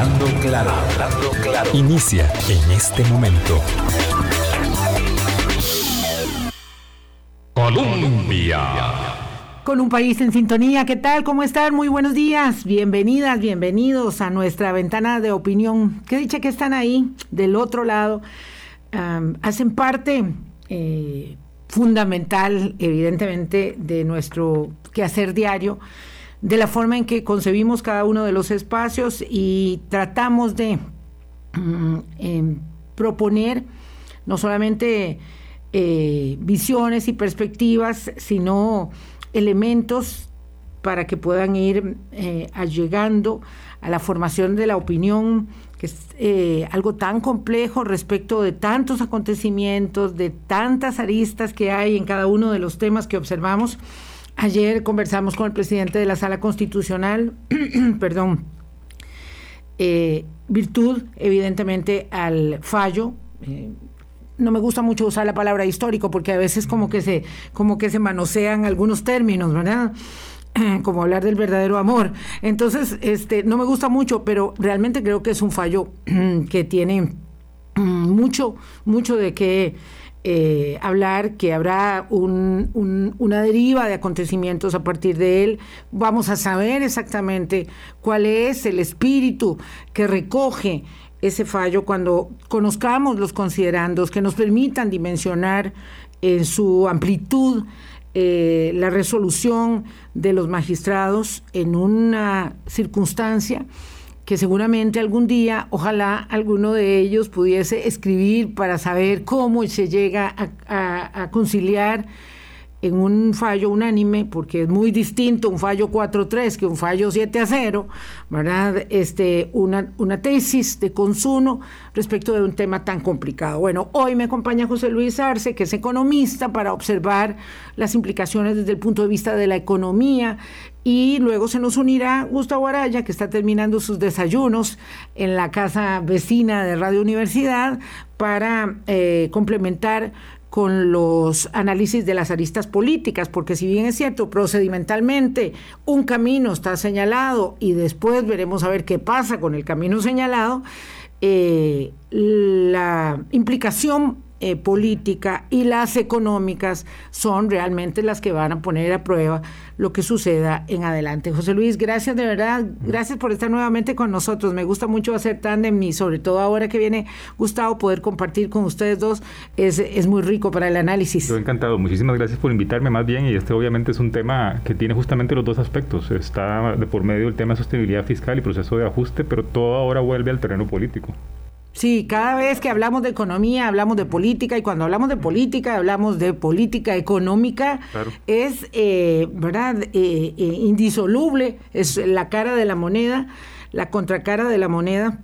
Hablando claro, hablando claro. Inicia en este momento. Colombia. Con un país en sintonía, ¿qué tal? ¿Cómo están? Muy buenos días. Bienvenidas, bienvenidos a nuestra ventana de opinión. Qué dicha que están ahí, del otro lado. hacen parte eh, fundamental, evidentemente, de nuestro quehacer diario de la forma en que concebimos cada uno de los espacios y tratamos de mm, em, proponer no solamente eh, visiones y perspectivas, sino elementos para que puedan ir eh, allegando a la formación de la opinión, que es eh, algo tan complejo respecto de tantos acontecimientos, de tantas aristas que hay en cada uno de los temas que observamos Ayer conversamos con el presidente de la Sala Constitucional, perdón, eh, virtud, evidentemente, al fallo. Eh, no me gusta mucho usar la palabra histórico porque a veces como que se, como que se manosean algunos términos, ¿verdad? como hablar del verdadero amor. Entonces, este, no me gusta mucho, pero realmente creo que es un fallo que tiene mucho, mucho de qué eh, hablar que habrá una deriva de acontecimientos a partir de él. Vamos a saber exactamente cuál es el espíritu que recoge ese fallo cuando conozcamos los considerandos que nos permitan dimensionar en su amplitud eh, la resolución de los magistrados en una circunstancia que seguramente algún día, ojalá alguno de ellos pudiese escribir para saber cómo se llega a, conciliar en un fallo unánime, porque es muy distinto un fallo 4-3 que un fallo 7 0, ¿verdad? Este, una, una tesis de consumo respecto de un tema tan complicado. Bueno, hoy me acompaña José Luis Arce, que es economista, para observar las implicaciones desde el punto de vista de la economía y luego se nos unirá Gustavo Araya, que está terminando sus desayunos en la casa vecina de Radio Universidad, para eh, complementar con los análisis de las aristas políticas, porque si bien es cierto, procedimentalmente un camino está señalado y después veremos a ver qué pasa con el camino señalado, eh, la implicación eh, política y las económicas son realmente las que van a poner a prueba lo que suceda en adelante. José Luis, gracias de verdad, gracias por estar nuevamente con nosotros. Me gusta mucho hacer tándem y sobre todo ahora que viene Gustavo, poder compartir con ustedes dos es, es muy rico para el análisis. Yo encantado, muchísimas gracias por invitarme más bien y este obviamente es un tema que tiene justamente los dos aspectos. Está de por medio el tema de sostenibilidad fiscal y proceso de ajuste, pero todo ahora vuelve al terreno político. Sí, cada vez que hablamos de economía, hablamos de política, y cuando hablamos de política, hablamos de política económica, es, eh, ¿verdad?, eh, eh, indisoluble, es la cara de la moneda, la contracara de la moneda.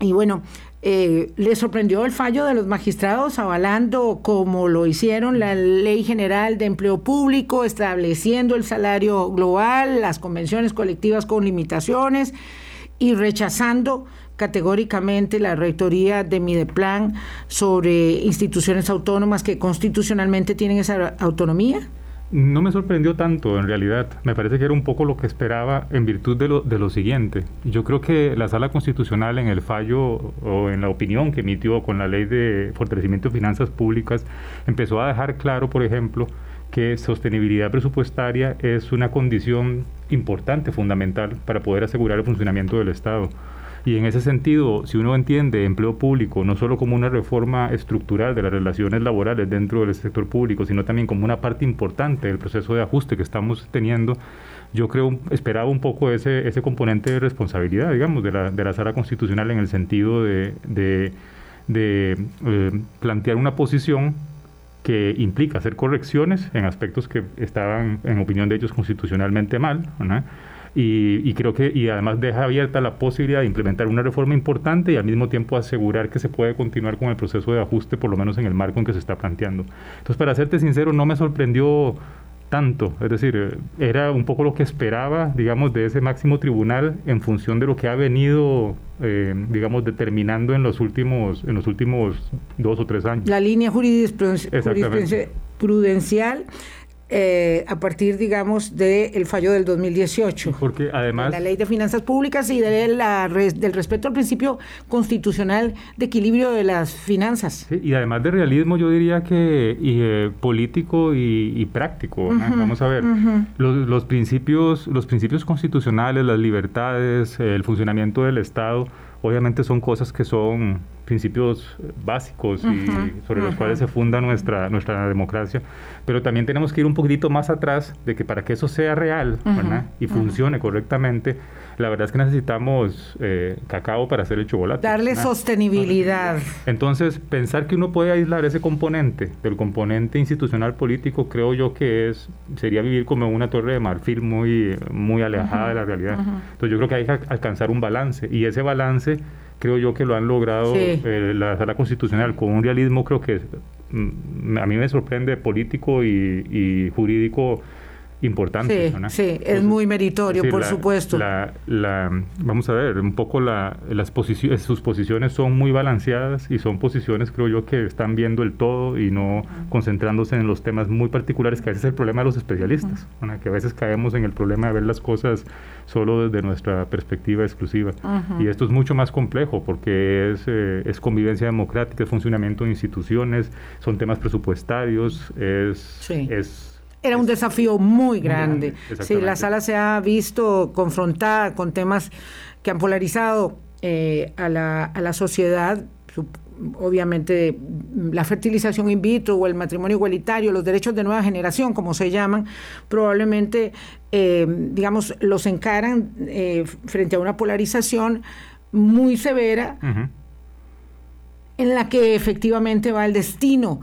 Y bueno, le sorprendió el fallo de los magistrados avalando, como lo hicieron, la Ley General de Empleo Público, estableciendo el salario global, las convenciones colectivas con limitaciones y rechazando categóricamente la rectoría de Mideplan sobre instituciones autónomas que constitucionalmente tienen esa autonomía? No me sorprendió tanto, en realidad. Me parece que era un poco lo que esperaba en virtud de lo, de lo siguiente. Yo creo que la Sala Constitucional en el fallo o en la opinión que emitió con la Ley de Fortalecimiento de Finanzas Públicas empezó a dejar claro, por ejemplo, que sostenibilidad presupuestaria es una condición importante, fundamental, para poder asegurar el funcionamiento del Estado. Y en ese sentido, si uno entiende empleo público no solo como una reforma estructural de las relaciones laborales dentro del sector público, sino también como una parte importante del proceso de ajuste que estamos teniendo, yo creo, esperaba un poco ese, ese componente de responsabilidad, digamos, de la, de la sala constitucional en el sentido de, de, eh, plantear una posición que implica hacer correcciones en aspectos que estaban, en opinión de ellos, constitucionalmente mal, ¿no? Y, creo que y además deja abierta la posibilidad de implementar una reforma importante y al mismo tiempo asegurar que se puede continuar con el proceso de ajuste, por lo menos en el marco en que se está planteando. Entonces, para serte sincero, no me sorprendió tanto, es decir, era un poco lo que esperaba, digamos, de ese máximo tribunal en función de lo que ha venido, eh, digamos, determinando en los últimos, en los últimos dos o tres años. La línea jurisprudencial eh, a partir, digamos, del fallo del 2018. Porque además... la ley de finanzas públicas y de la, del respeto al principio constitucional de equilibrio de las finanzas. y además de realismo, yo diría que eh, político y, práctico. Vamos a ver, los, los, principios, los principios constitucionales, las libertades, el funcionamiento del Estado, obviamente son cosas que son principios básicos y sobre los cuales se funda nuestra, nuestra democracia, pero también tenemos que ir un poquitito más atrás de que para que eso sea real y funcione correctamente, la verdad es que necesitamos eh, cacao para hacer el chocolate. Darle sostenibilidad. Entonces, pensar que uno puede aislar ese componente del componente institucional político, creo yo que es sería vivir como una torre de marfil muy, muy alejada de la realidad. Entonces, yo creo que hay que alcanzar un balance y ese balance creo yo que lo han logrado eh, la sala constitucional con un realismo creo que mm, a mí me sorprende político y jurídico importante. Sí, sí es muy meritorio, por supuesto. La, la, vamos a ver, un poco la, las posiciones, sus posiciones son muy balanceadas y son posiciones, creo yo, que están viendo el todo y no concentrándose en los temas muy particulares, que a veces es el problema de los especialistas, que a veces caemos en el problema de ver las cosas solo desde nuestra perspectiva exclusiva. Y esto es mucho más complejo porque es, eh, es convivencia democrática, es funcionamiento de instituciones, son temas presupuestarios, es... es era un desafío muy grande. sí, la sala se ha visto confrontada con temas que han polarizado eh, a, la, a la sociedad obviamente la fertilización in vitro o el matrimonio igualitario, los derechos de nueva generación, como se llaman, probablemente, eh, digamos, los encaran eh, frente a una polarización muy severa en la que efectivamente va el destino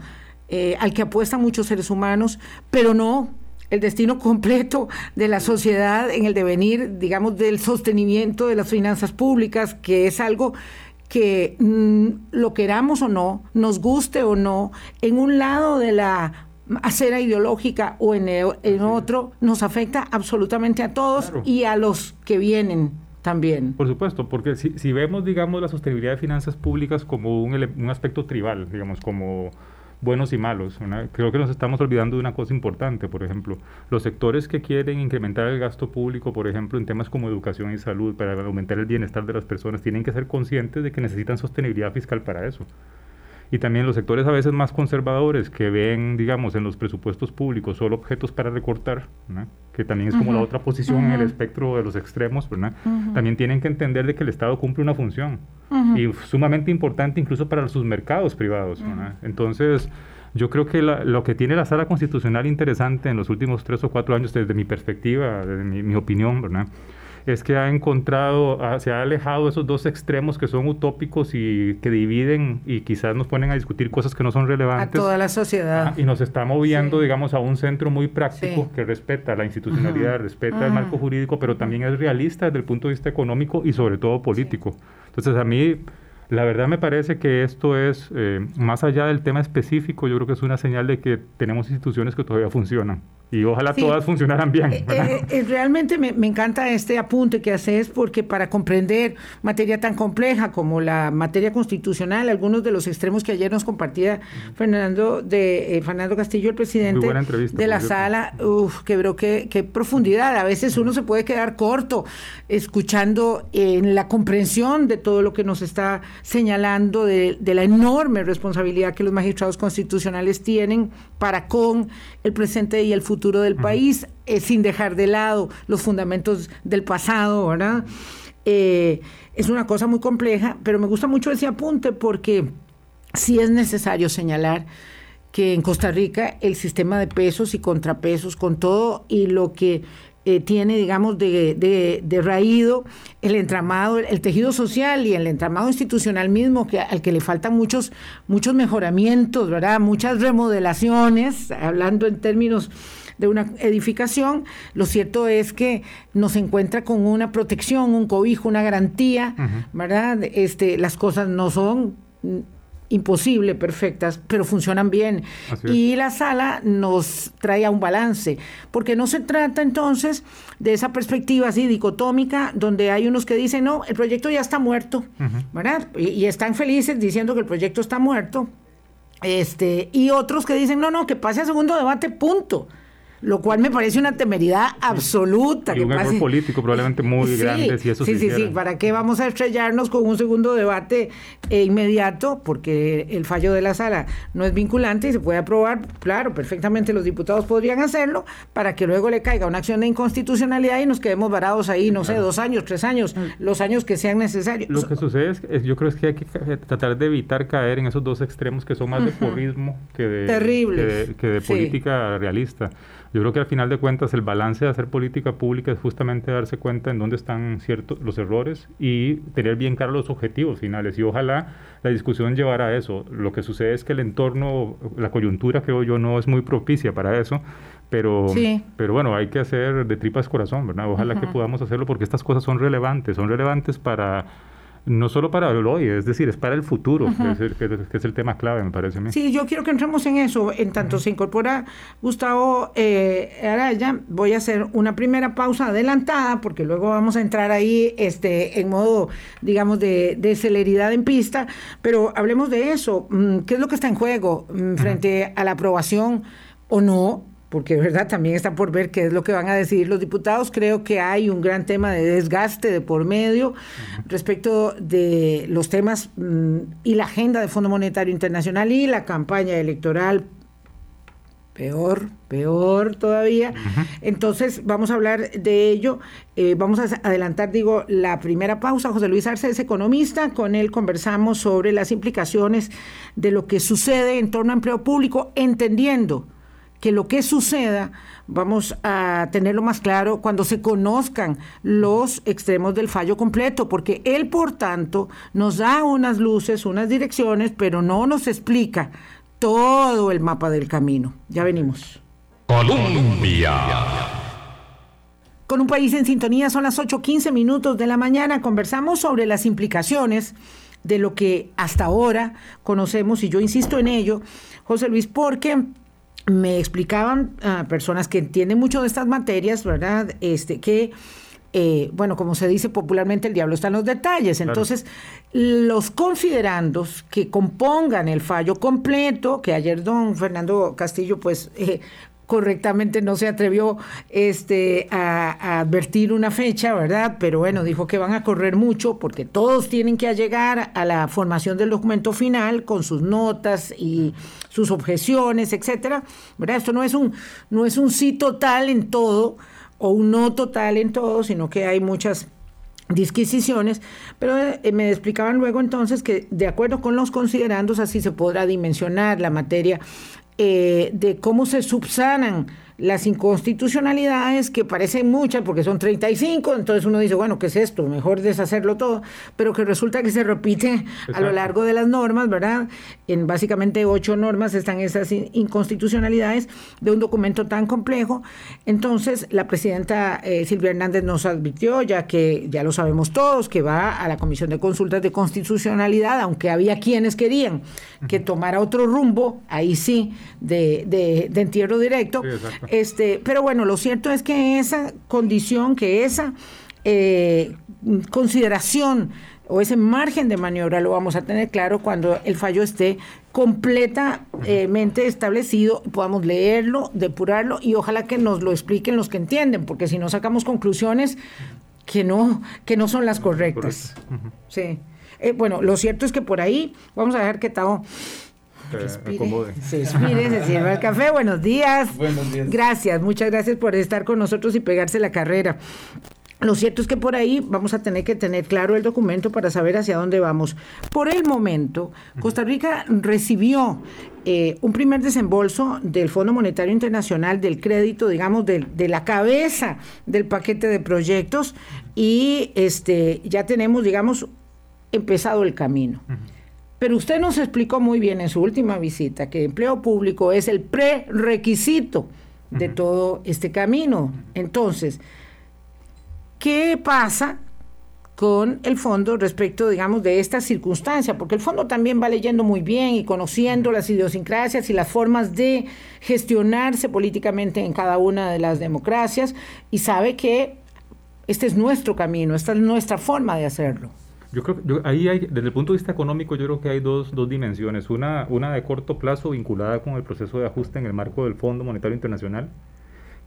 eh, al que apuestan muchos seres humanos, pero no el destino completo de la sociedad en el devenir, digamos, del sostenimiento de las finanzas públicas, que es algo que mm, lo queramos o no, nos guste o no, en un lado de la acera ideológica o en, en otro, nos afecta absolutamente a todos y a los que vienen también. Por supuesto, porque si, si vemos, digamos, la sostenibilidad de finanzas públicas como un, un aspecto tribal, digamos, como buenos y malos. creo que nos estamos olvidando de una cosa importante, por ejemplo, los sectores que quieren incrementar el gasto público, por ejemplo, en temas como educación y salud, para aumentar el bienestar de las personas, tienen que ser conscientes de que necesitan sostenibilidad fiscal para eso y también los sectores a veces más conservadores que ven, digamos, en los presupuestos públicos solo objetos para recortar, que también es como la otra posición en el espectro de los extremos, también tienen que entender de que el Estado cumple una función y sumamente importante incluso para sus mercados privados. Entonces, yo creo que lo que tiene la sala constitucional interesante en los últimos tres o cuatro años, desde mi perspectiva, desde mi, mi opinión, ¿verdad? Es que ha encontrado, se ha alejado de esos dos extremos que son utópicos y que dividen y quizás nos ponen a discutir cosas que no son relevantes. A toda la sociedad. y nos está moviendo, digamos, a un centro muy práctico que respeta la institucionalidad, respeta el marco jurídico, pero también es realista desde el punto de vista económico y sobre todo político. Entonces a mí la verdad me parece que esto es, eh, más allá del tema específico, yo creo que es una señal de que tenemos instituciones que todavía funcionan y ojalá todas funcionaran bien. Eh, eh, realmente me, encanta este apunte que haces porque para comprender materia tan compleja como la materia constitucional, algunos de los extremos que ayer nos compartía Fernando de Fernando Castillo, el presidente de la sala, uf, que creo que qué profundidad. A veces uno se puede quedar corto escuchando en la comprensión de todo lo que nos está señalando de, la enorme responsabilidad que los magistrados constitucionales tienen para con el presente y el futuro del país, eh, sin dejar de lado los fundamentos del pasado, ¿verdad? Eh, es una cosa muy compleja, pero me gusta mucho ese apunte porque sí es necesario señalar que en Costa Rica el sistema de pesos y contrapesos, con todo y lo que eh, tiene, digamos, de, de, raído el entramado, el, tejido social y el entramado institucional mismo, que, al que le faltan muchos, muchos mejoramientos, ¿verdad? Muchas remodelaciones, hablando en términos de una edificación, lo cierto es que nos encuentra con una protección, un cobijo, una garantía, ¿verdad? Este, las cosas no son imposible perfectas, pero funcionan bien. Y la sala nos trae a un balance, porque no se trata entonces de esa perspectiva así dicotómica, donde hay unos que dicen, no, el proyecto ya está muerto, ¿verdad? Y, están felices diciendo que el proyecto está muerto, este, y otros que dicen, no, no, que pase a segundo debate, punto. Lo cual me parece una temeridad absoluta. Y un error político probablemente muy grande si eso Sí, sí, sí, ¿para qué vamos a estrellarnos con un segundo debate eh, inmediato? Porque el fallo de la sala no es vinculante y se puede aprobar, claro, perfectamente los diputados podrían hacerlo, para que luego le caiga una acción de inconstitucionalidad y nos quedemos varados ahí, no sé, dos años, tres años, los años que sean necesarios. Lo que sucede es que yo creo es que hay que tratar de evitar caer en esos dos extremos que son más de porrismo que de, que de, política realista. Yo creo que al final de cuentas el balance de hacer política pública es justamente darse cuenta en dónde están ciertos los errores y tener bien claros los objetivos finales. Y ojalá la discusión llevara a eso. Lo que sucede es que el entorno, la coyuntura creo yo no es muy propicia para eso, pero, pero bueno, hay que hacer de tripas corazón, ¿verdad? Ojalá que podamos hacerlo porque estas cosas son relevantes, son relevantes para no solo para el hoy, es decir, es para el futuro, que es el, tema clave, me parece a mí. Sí, yo quiero que entremos en eso. En tanto se incorpora Gustavo eh, Araya, voy a hacer una primera pausa adelantada, porque luego vamos a entrar ahí este, en modo, digamos, de, de celeridad en pista, pero hablemos de eso. Mm, ¿Qué es lo que está en juego mm, frente a la aprobación o no porque verdad también está por ver qué es lo que van a decidir los diputados. Creo que hay un gran tema de desgaste de por medio respecto de los temas mm, y la agenda del Fondo Monetario Internacional y la campaña electoral. Peor, peor todavía. Entonces, vamos a hablar de ello. Eh, vamos a adelantar, digo, la primera pausa. José Luis Arce es economista. Con él conversamos sobre las implicaciones de lo que sucede en torno a empleo público, entendiendo que lo que suceda vamos a tenerlo más claro cuando se conozcan los extremos del fallo completo, porque él, por tanto, nos da unas luces, unas direcciones, pero no nos explica todo el mapa del camino. Ya venimos. Colombia. Con un país en sintonía, son las 8.15 minutos de la mañana. Conversamos sobre las implicaciones de lo que hasta ahora conocemos, y yo insisto en ello, José Luis, porque me explicaban a personas que entienden mucho de estas materias, ¿verdad? Este, que, eh, bueno, como se dice popularmente, el diablo está en los detalles. Entonces, los considerandos que compongan el fallo completo, que ayer don Fernando Castillo, pues, eh, correctamente no se atrevió este, a, advertir una fecha, ¿verdad? Pero bueno, dijo que van a correr mucho porque todos tienen que llegar a la formación del documento final con sus notas y sus objeciones, etcétera. ¿Verdad? Esto no es un, no es un sí total en todo o un no total en todo, sino que hay muchas disquisiciones, pero eh, me explicaban luego entonces que de acuerdo con los considerandos así se podrá dimensionar la materia eh, de cómo se subsanan las inconstitucionalidades, que parecen muchas porque son 35, entonces uno dice, bueno, ¿qué es esto? Mejor deshacerlo todo, pero que resulta que se repite a lo largo de las normas, ¿verdad? En básicamente ocho normas están esas inconstitucionalidades de un documento tan complejo. Entonces, la presidenta eh, Silvia Hernández nos advirtió, ya que ya lo sabemos todos, que va a la Comisión de Consultas de Constitucionalidad, aunque había quienes querían que tomara otro rumbo, ahí sí, de, de, entierro directo. Este, pero bueno, lo cierto es que esa condición, que esa eh, consideración o ese margen de maniobra lo vamos a tener claro cuando el fallo esté completamente establecido, podamos leerlo, depurarlo y ojalá que nos lo expliquen los que entienden, porque si no sacamos conclusiones que no, que no son las correctas. Sí. Eh, bueno, lo cierto es que por ahí vamos a dejar que Tao se expire, se sirva el café. Buenos días. Buenos días. Gracias, muchas gracias por estar con nosotros y pegarse la carrera. Lo cierto es que por ahí vamos a tener que tener claro el documento para saber hacia dónde vamos. Por el momento, Costa Rica recibió eh, un primer desembolso del Fondo Monetario Internacional del crédito, digamos, de, la cabeza del paquete de proyectos y este ya tenemos, digamos, empezado el camino. Pero usted nos explicó muy bien en su última visita que empleo público es el prerequisito de todo este camino. Entonces, ¿qué pasa con el fondo respecto, digamos, de esta circunstancia? Porque el fondo también va leyendo muy bien y conociendo las idiosincrasias y las formas de gestionarse políticamente en cada una de las democracias y sabe que este es nuestro camino, esta es nuestra forma de hacerlo. Yo creo que ahí hay, desde el punto de vista económico, yo creo que hay dos, dos dimensiones. Una, una de corto plazo vinculada con el proceso de ajuste en el marco del Fondo Monetario Internacional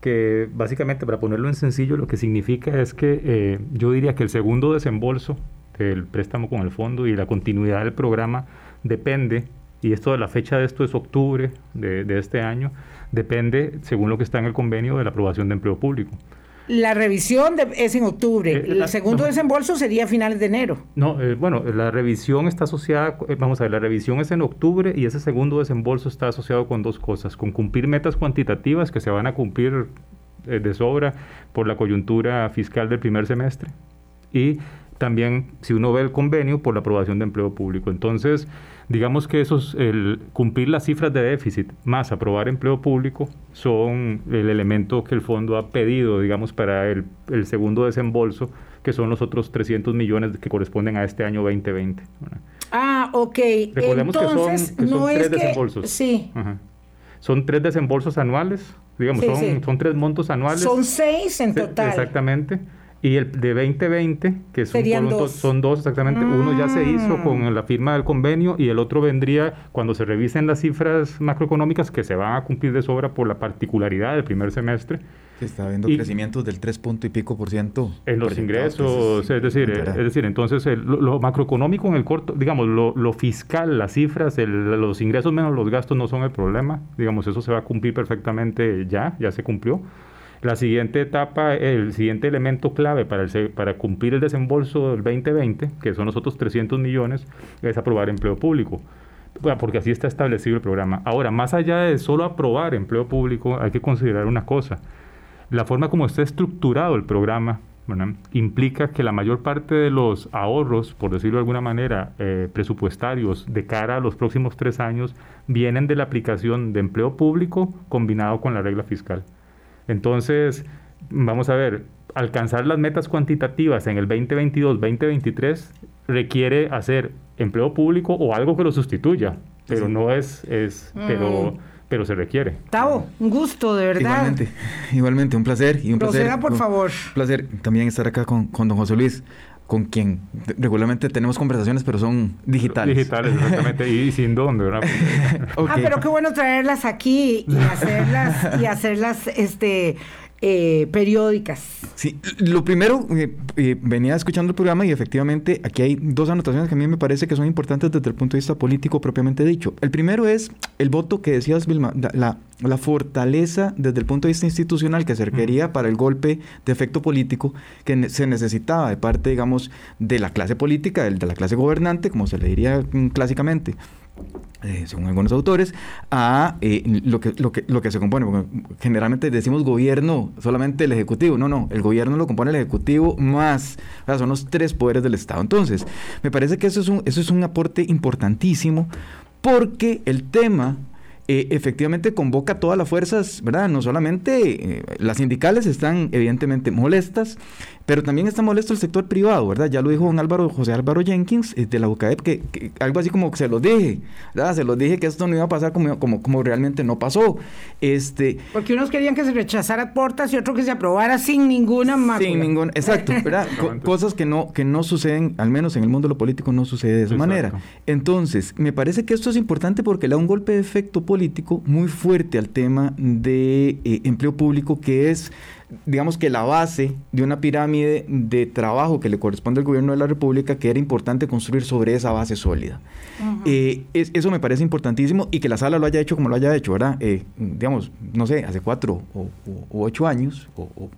que básicamente, para ponerlo en sencillo, lo que significa es que eh, yo diría que el segundo desembolso del préstamo con el fondo y la continuidad del programa depende, y esto de la fecha de esto es octubre de, de este año, depende, según lo que está en el convenio, de la aprobación de empleo público. La revisión es en octubre. Eh, el segundo desembolso sería a finales de enero. No, eh, bueno, la revisión está asociada, eh, vamos a ver, la revisión es en octubre y ese segundo desembolso está asociado con dos cosas, con cumplir metas cuantitativas que se van a cumplir de sobra por la coyuntura fiscal del primer semestre y también, si uno ve el convenio, por la aprobación de empleo público. Entonces, digamos que esos, el cumplir las cifras de déficit más aprobar empleo público son el elemento que el fondo ha pedido, digamos, para el, el segundo desembolso, que son los otros 300 millones que corresponden a este año 2020. Ah, ok. Recordemos Entonces, que son, tres desembolsos. Sí. Son tres desembolsos anuales, digamos, son, son tres montos anuales. Son seis en total. Exactamente. Y el de 2020, que son, dos. son dos exactamente, uno ya se hizo mm. con la firma del convenio y el otro vendría cuando se revisen las cifras macroeconómicas que se van a cumplir de sobra por la particularidad del primer semestre. Se está viendo crecimientos del 3 punto y pico por ciento. En los ingresos, es, decir, es decir, entonces lo, macroeconómico en el corto, digamos, lo, lo fiscal, las cifras, los ingresos menos los gastos no son el problema, digamos, eso se va a cumplir perfectamente ya, ya se cumplió. La siguiente etapa, el siguiente elemento clave para, el, para cumplir el desembolso del 2020, que son los otros 300 millones, es aprobar empleo público porque así está establecido el programa. Ahora, más allá de solo aprobar empleo público, hay que considerar una cosa. La forma como está estructurado el programa implica que la mayor parte de los ahorros, por decirlo de alguna manera, eh, presupuestarios de cara a los próximos tres años, vienen de la aplicación de empleo público combinado con la regla fiscal. Entonces, vamos a ver, alcanzar las metas cuantitativas en el 2022-2023 requiere hacer empleo público o algo que lo sustituya, pero no es, es pero, mm. pero se requiere. Tavo, un gusto, de verdad. Igualmente, igualmente, un placer. Y un Proceda, por favor. Un placer también estar acá con, con don José Luis con quien regularmente tenemos conversaciones, pero son digitales. Digitales, exactamente, y sin dónde, ¿verdad? Ah, pero qué bueno traerlas aquí y hacerlas, y hacerlas, este, eh, periódicas. Sí, lo primero, eh, eh, venía escuchando el programa y efectivamente aquí hay dos anotaciones que a mí me parece que son importantes desde el punto de vista político propiamente dicho. El primero es el voto que decías, Vilma, la, la fortaleza desde el punto de vista institucional que se requería para el golpe de efecto político que se necesitaba de parte, digamos, de la clase política, de la clase gobernante, como se le diría mm, clásicamente eh, según algunos autores, a eh, lo, que, lo, que, lo que se compone. Porque generalmente decimos gobierno, solamente el Ejecutivo. No, no, el gobierno lo compone el Ejecutivo más, son los tres poderes del Estado. Entonces, me parece que eso es un, eso es un aporte importantísimo porque el tema eh, efectivamente convoca todas las fuerzas, ¿verdad? No solamente las sindicales están evidentemente molestas, pero también está molesto el sector privado, ¿verdad? Ya lo dijo don Álvaro, José Álvaro Jenkins eh, de la UCAEP, que, algo así como que se los dije, ¿verdad? Se los dije que esto no iba a pasar como, como, como realmente no pasó. Este, Porque unos querían que se rechazara portas y otros que se aprobara sin ninguna más. Sin ningún, exacto, ¿verdad? cosas que no, que no suceden, al menos en el mundo de lo político, no sucede de esa manera. Entonces, me parece que esto es importante porque le da un golpe de efecto político muy fuerte al tema de eh, empleo público, que es digamos que la base de una pirámide de trabajo que le corresponde al gobierno de la República, que era importante construir sobre esa base sólida. Eh, eso me parece importantísimo y que la sala lo haya hecho como lo haya hecho, ¿verdad? Eh, digamos, no sé, hace cuatro o, ocho años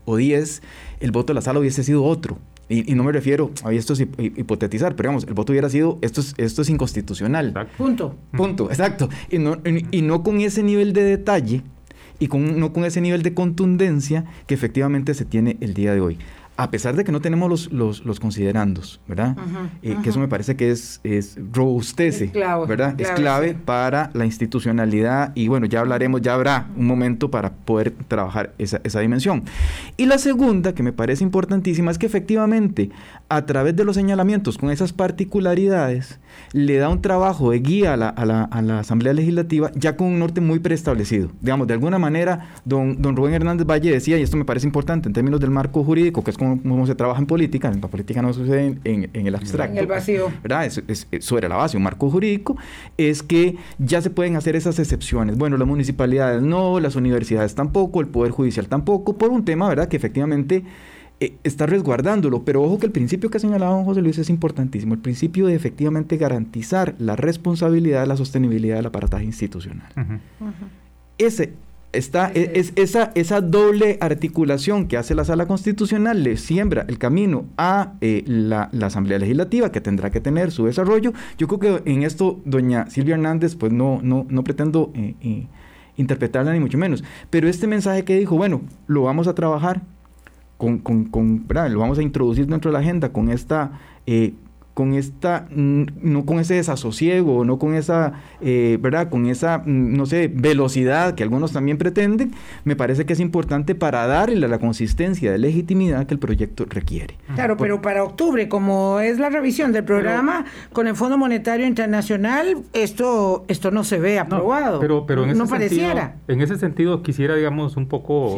o, diez, el voto de la sala hubiese sido otro. Y, no me refiero a esto es hipotetizar, pero digamos, el voto hubiera sido, esto es, esto es inconstitucional. Punto. Punto, exacto. Y no, y no con ese nivel de detalle y con, no con ese nivel de contundencia que efectivamente se tiene el día de hoy a pesar de que no tenemos los, los, los considerandos, ¿verdad? Eh, que eso me parece que es, es robustece, ¿verdad? es clave para la institucionalidad y bueno, ya hablaremos, ya habrá un momento para poder trabajar esa, esa dimensión. Y la segunda, que me parece importantísima, es que efectivamente, a través de los señalamientos con esas particularidades, le da un trabajo de guía a la, a la, a la Asamblea Legislativa ya con un norte muy preestablecido. Digamos, de alguna manera, don, don Rubén Hernández Valle decía, y esto me parece importante en términos del marco jurídico, que es como cómo, se trabaja en política, la política no sucede en, el abstracto. En el vacío. ¿verdad? Es, sobre la base, un marco jurídico, es que ya se pueden hacer esas excepciones. Bueno, las municipalidades no, las universidades tampoco, el Poder Judicial tampoco, por un tema, ¿verdad?, que efectivamente eh, está resguardándolo. Pero ojo que el principio que ha señalado don José Luis es importantísimo, el principio de efectivamente garantizar la responsabilidad, la sostenibilidad del aparataje institucional. Ese está, es, esa, esa doble articulación que hace la sala constitucional le siembra el camino a eh, la, Asamblea Legislativa, que tendrá que tener su desarrollo. Yo creo que en esto doña Silvia Hernández, pues no, no, no pretendo eh, interpretarla ni mucho menos, pero este mensaje que dijo, bueno, lo vamos a trabajar, con, con, con lo vamos a introducir dentro de la agenda con esta eh, con esta, no con ese desasosiego, no con esa, eh, ¿verdad? Con esa, mm, no sé, velocidad que algunos también pretenden, me parece que es importante para darle la consistencia de legitimidad que el proyecto requiere. Claro, pero para octubre, como es la revisión del programa con el Fondo Monetario Internacional, esto, esto no se ve aprobado. No, pero, pero en ese Sentido, en ese sentido, quisiera, digamos, un poco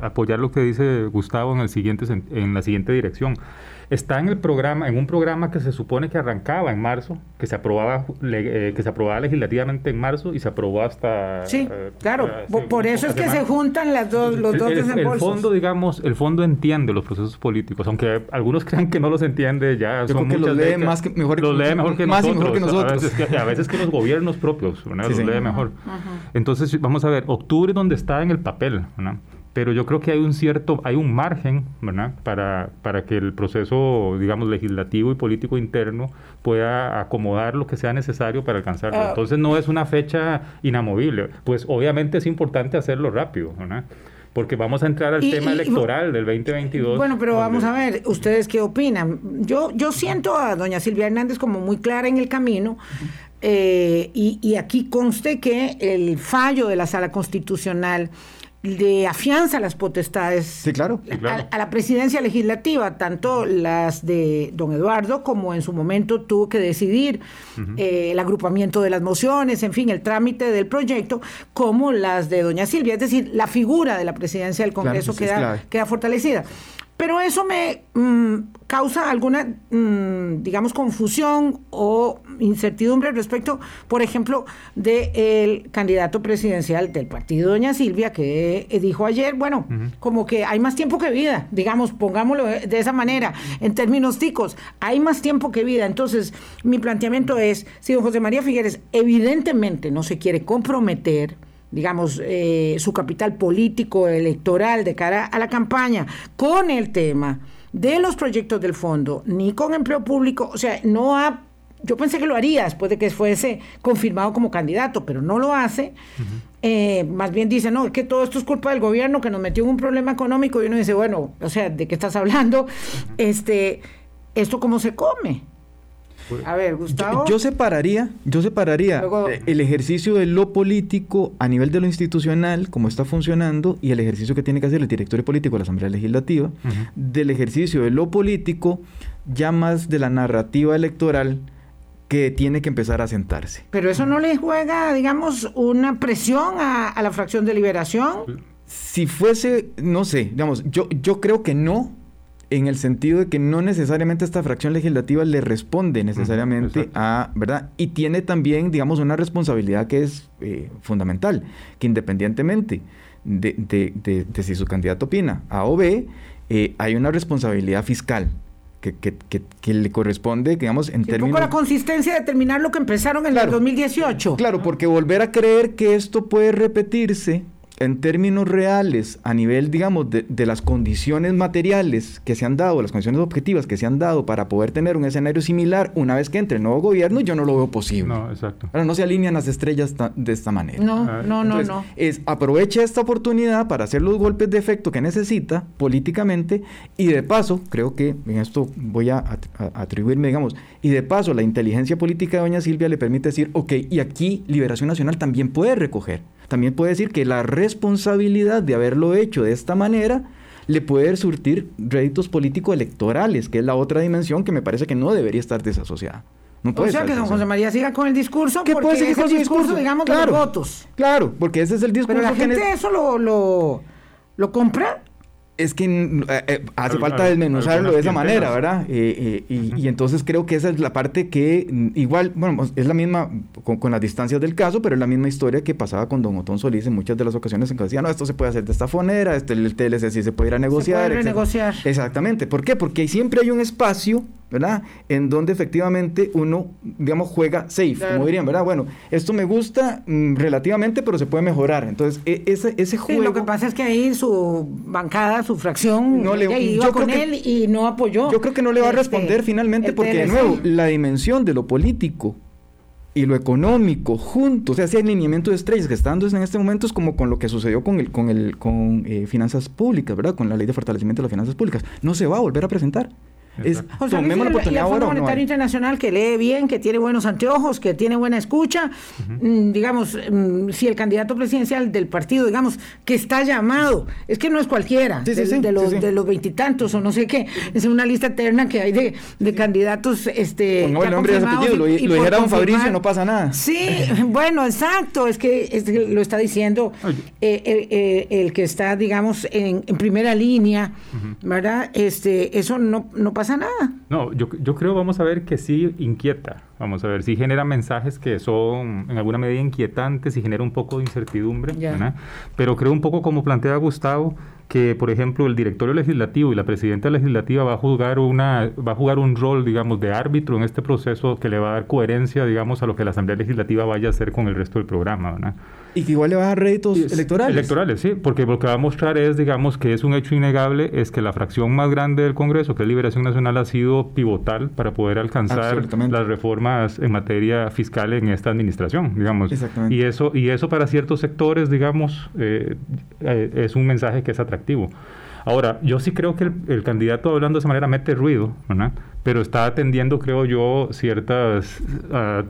apoyar lo que dice Gustavo en, el siguiente, en la siguiente dirección está en el programa, en un programa que se supone que arrancaba en marzo, que se aprobaba, eh, que se aprobaba legislativamente en marzo y se aprobó hasta. Sí, eh, claro. por eso es que se juntan las dos, los dos el, el, fondo, digamos, el fondo entiende los procesos políticos, aunque algunos crean que no los entiende. Ya Yo creo que los lee más que mejor, los lee mejor que más nosotros. mejor que nosotros. A veces que, los gobiernos propios, los lee mejor. Entonces vamos a ver, octubre donde está en el papel, ¿no? Pero yo creo que hay un cierto, hay un margen, ¿verdad? Para, para que el proceso, digamos, legislativo y político interno pueda acomodar lo que sea necesario para alcanzarlo. Ah. Entonces no es una fecha inamovible. Pues obviamente es importante hacerlo rápido, ¿verdad? Porque vamos a entrar al tema electoral del 2022. Bueno, pero vamos a ver, ¿ustedes qué opinan? Yo, yo siento a doña Silvia Hernández como muy clara en el camino. Eh, y, y aquí conste que el fallo de la sala constitucional le afianza las potestades claro, A, la presidencia legislativa, tanto las de don Eduardo como en su momento tuvo que decidir eh, el agrupamiento de las mociones, en fin, el trámite del proyecto, como las de doña Silvia. Es decir, la figura de la presidencia del Congreso queda, queda fortalecida. Pero eso me mm, causa alguna, mm, digamos, confusión o incertidumbre respecto, por ejemplo, del candidato presidencial del partido, doña Silvia, que eh, dijo ayer, bueno, como que hay más tiempo que vida, digamos, pongámoslo de esa manera, en términos ticos, hay más tiempo que vida. Entonces, mi planteamiento es, si don José María Figueres evidentemente no se quiere comprometer, digamos, eh, su capital político, electoral de cara a la campaña con el tema de los proyectos del fondo, ni con empleo público, o sea, no ha... Yo pensé que lo haría después de que fuese confirmado como candidato, pero no lo hace. Eh, más bien dice, no, es que todo esto es culpa del gobierno que nos metió en un problema económico y uno dice, bueno, o sea, ¿de qué estás hablando? Este, ¿Esto cómo se come? A ver, Gustavo. Yo, separaría, yo separaría el ejercicio de lo político a nivel de lo institucional, como está funcionando, y el ejercicio que tiene que hacer el directorio político de la Asamblea Legislativa, del ejercicio de lo político, ya más de la narrativa electoral que tiene que empezar a sentarse. Pero eso no le juega, digamos, una presión a, la fracción de liberación. Si fuese, no sé, digamos, yo, yo creo que no, en el sentido de que no necesariamente esta fracción legislativa le responde necesariamente a, ¿verdad? Y tiene también, digamos, una responsabilidad que es eh, fundamental, que independientemente de, si su candidato opina A o B, eh, hay una responsabilidad fiscal. Que, que, le corresponde, digamos, en términos... Un poco la consistencia de terminar lo que empezaron en el 2018. Claro, porque volver a creer que esto puede repetirse en términos reales, a nivel, digamos, de, las condiciones materiales que se han dado, las condiciones objetivas que se han dado para poder tener un escenario similar una vez que entre el nuevo gobierno, yo no lo veo posible. No, exacto. Ahora, no se alinean las estrellas de esta manera. No, ah, no, no, no. Es aprovecha esta oportunidad para hacer los golpes de efecto que necesita políticamente y de paso, creo que en esto voy a, atribuirme, digamos, y de paso la inteligencia política de doña Silvia le permite decir, ok, y aquí Liberación Nacional también puede recoger también puede decir que la responsabilidad de haberlo hecho de esta manera le puede surtir réditos político-electorales, que es la otra dimensión que me parece que no debería estar desasociada. No puede o sea que don José María siga con el discurso, que puede seguir con el discurso, digamos, de los votos. Claro, porque ese es el discurso. Pero la gente eso lo, lo, lo compra. Es que eh, eh, hace falta desmenuzarlo de esa manera, ¿verdad? Eh, y, entonces creo que esa es la parte que mm, igual, bueno, pues, es la misma con, las distancias del caso, pero es la misma historia que pasaba con Don Otón Solís en muchas de las ocasiones en que decía, no, esto se puede hacer de esta fonera, este, el TLC sí se puede ir a negociar. Se puede renegociar. Exactamente. ¿Por qué? Porque siempre hay un espacio ¿verdad? En donde efectivamente uno, digamos, juega safe, como dirían, ¿verdad? Bueno, esto me gusta mm, relativamente, pero se puede mejorar. Entonces, e, ese, ese juego... lo que pasa es que ahí su bancada, su fracción, no le, iba con él y no apoyó. Yo creo que no le va a este, responder finalmente, porque de nuevo, la dimensión de lo político y lo económico juntos, o sea, ese alineamiento de estrellas que está dando en este momento es como con lo que sucedió con el con el con eh, finanzas públicas, ¿verdad? Con la ley de fortalecimiento de las finanzas públicas. No se va a volver a presentar. Es, tomemos la oportunidad ahora. Monetario Internacional que lee bien, que tiene buenos anteojos, que tiene buena escucha, mm, digamos, mm, si el candidato presidencial del partido, digamos, que está llamado, es que no es cualquiera, de, los de los veintitantos o no sé qué, es una lista eterna que hay de, de candidatos, este, no, el nombre apellido, lo, dijera don Fabricio, no pasa nada. Sí, bueno, exacto, es que, lo está diciendo eh, eh, el, que está, digamos, en, primera línea, ¿verdad? Este, eso no, no pasa pasa nada. No, yo, yo creo, vamos a ver, que sí inquieta. Vamos a ver, sí genera mensajes que son en alguna medida inquietantes y genera un poco de incertidumbre. Pero creo un poco como plantea Gustavo, que por ejemplo el directorio legislativo y la presidenta legislativa va a jugar una va a jugar un rol digamos de árbitro en este proceso que le va a dar coherencia digamos a lo que la asamblea legislativa vaya a hacer con el resto del programa ¿verdad? Y que igual le va a dar réditos electorales. Electorales, sí, porque lo que va a mostrar es, digamos, que es un hecho innegable, es que la fracción más grande del Congreso, que es Liberación Nacional, ha sido pivotal para poder alcanzar las reformas en materia fiscal en esta administración, digamos. Exactamente. Y eso, y eso para ciertos sectores, digamos, eh, eh, es un mensaje que es atractivo. Ahora, yo sí creo que el, candidato hablando de esa manera mete ruido, ¿verdad? Pero está atendiendo, creo yo, ciertas,